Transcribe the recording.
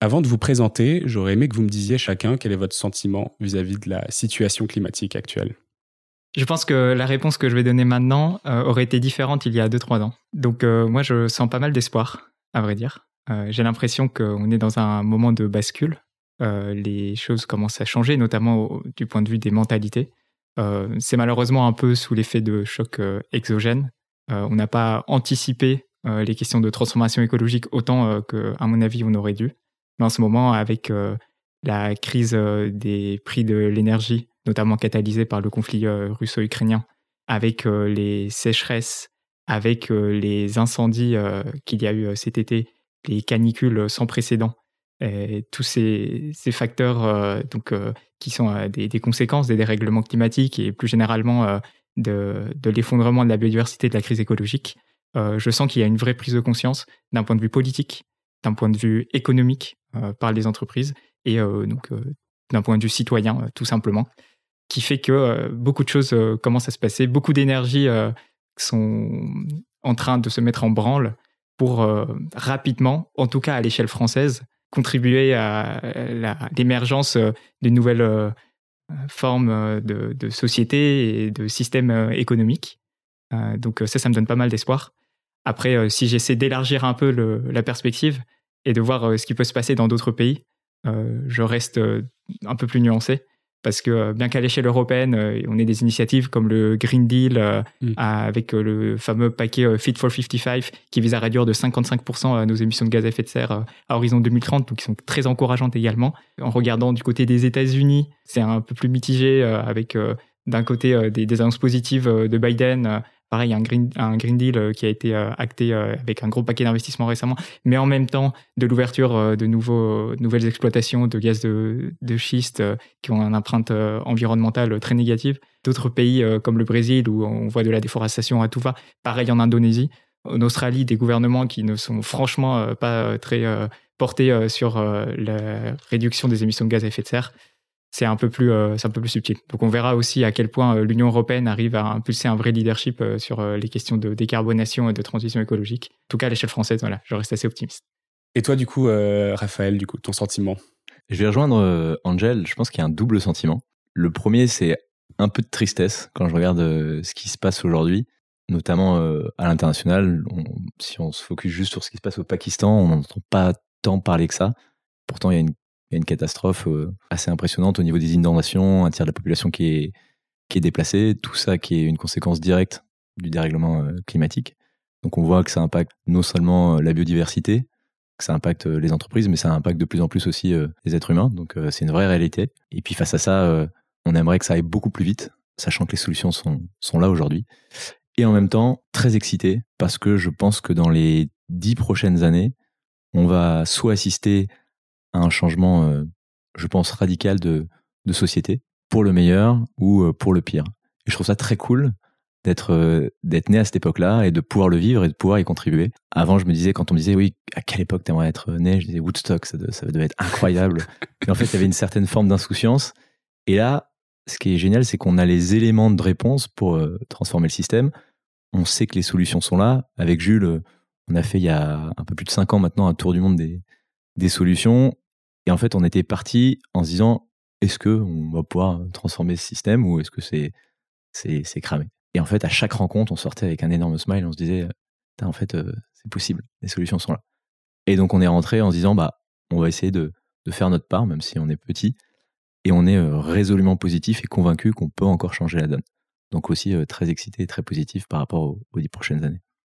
Avant de vous présenter, j'aurais aimé que vous me disiez chacun quel est votre sentiment vis-à-vis de la situation climatique actuelle. Je pense que la réponse que je vais donner maintenant euh, aurait été différente il y a 2-3 ans. Donc euh, moi, je sens pas mal d'espoir, à vrai dire. Euh, j'ai l'impression qu'on est dans un moment de bascule. les choses commencent à changer, notamment du point de vue des mentalités. C'est malheureusement un peu sous l'effet de chocs exogènes. on n'a pas anticipé les questions de transformation écologique autant qu'à mon avis on aurait dû. Mais en ce moment, avec euh, la crise euh, des prix de l'énergie, notamment catalysée par le conflit euh, russo-ukrainien, avec les sécheresses, avec les incendies qu'il y a eu cet été, les canicules sans précédent, tous ces, facteurs donc, qui sont des, conséquences des dérèglements climatiques et plus généralement de, de l'effondrement de la biodiversité de la crise écologique, je sens qu'il y a une vraie prise de conscience d'un point de vue politique, d'un point de vue économique par les entreprises et euh, donc euh, d'un point de vue citoyen tout simplement, qui fait que beaucoup de choses commencent à se passer, beaucoup d'énergie sont en train de se mettre en branle pour rapidement, en tout cas à l'échelle française, contribuer à l'émergence d'une nouvelle forme de, de, société et de système économique. donc ça, ça me donne pas mal d'espoir. Après, si j'essaie d'élargir un peu la perspective, et de voir euh, ce qui peut se passer dans d'autres pays, euh, je reste euh, un peu plus nuancé. Parce que bien qu'à l'échelle européenne, on ait des initiatives comme le Green Deal mm. avec le fameux paquet Fit for 55 qui vise à réduire de 55% nos émissions de gaz à effet de serre à horizon 2030, donc qui sont très encourageantes également. En regardant du côté des États-Unis, c'est un peu plus mitigé avec d'un côté des, des, annonces positives de Biden pareil, un Green, un green Deal euh, qui a été euh, acté euh, avec un gros paquet d'investissements récemment, mais en même temps de l'ouverture de nouvelles exploitations de gaz de schiste qui ont une empreinte environnementale très négative. D'autres pays comme le Brésil, où on voit de la déforestation à tout va, pareil en Indonésie. En Australie, des gouvernements qui ne sont franchement pas très portés sur la réduction des émissions de gaz à effet de serre c'est un peu plus euh, c'est un peu plus subtil. Donc on verra aussi à quel point euh, l'Union européenne arrive à impulser un vrai leadership euh, sur les questions de décarbonation et de transition écologique. En tout cas à l'échelle française, voilà, je reste assez optimiste. Et toi du coup Raphaël, du coup ton sentiment? Je vais rejoindre Angel, je pense qu'il y a un double sentiment. Le premier c'est un peu de tristesse quand je regarde ce qui se passe aujourd'hui, notamment à l'international. si on se focus juste sur ce qui se passe au Pakistan, on n'entend pas tant parler que ça. Pourtant, il y a une il y a une catastrophe euh, assez impressionnante au niveau des inondations, un tiers de la population qui est, qui est déplacée, tout ça qui est une conséquence directe du dérèglement euh, climatique. Donc on voit que ça impacte non seulement euh, la biodiversité, que ça impacte les entreprises, mais ça impacte de plus en plus aussi les êtres humains. Donc c'est une vraie réalité. Et puis face à ça, on aimerait que ça aille beaucoup plus vite, sachant que les solutions sont, sont là aujourd'hui. Et en même temps, très excité, parce que je pense que dans les dix prochaines années, on va soit assister un changement, euh, je pense, radical de, de société, pour le meilleur ou euh, pour le pire. Et je trouve ça très cool d'être euh, d'être né à cette époque-là et de pouvoir le vivre et de pouvoir y contribuer. Avant, je me disais, quand on me disait, oui, à quelle époque t'aimerais être né, je disais Woodstock, ça, ça devait être incroyable. et en fait, il y avait une certaine forme d'insouciance. Et là, ce qui est génial, c'est qu'on a les éléments de réponse pour transformer le système. On sait que les solutions sont là. Avec Jules, on a fait il y a un peu plus de cinq ans maintenant un tour du monde des, des solutions. Et en fait, on était parti en se disant est-ce que on va pouvoir transformer ce système ou est-ce que c'est cramé? Et en fait, à chaque rencontre, on sortait avec un énorme smile. On se disait en fait, euh, c'est possible. Les solutions sont là. Et donc, on est rentré en se disant bah, on va essayer de, de faire notre part, même si on est petit. Et on est euh, résolument positif et convaincu qu'on peut encore changer la donne. Donc aussi euh, très excité et très positif par rapport aux, dix prochaines années.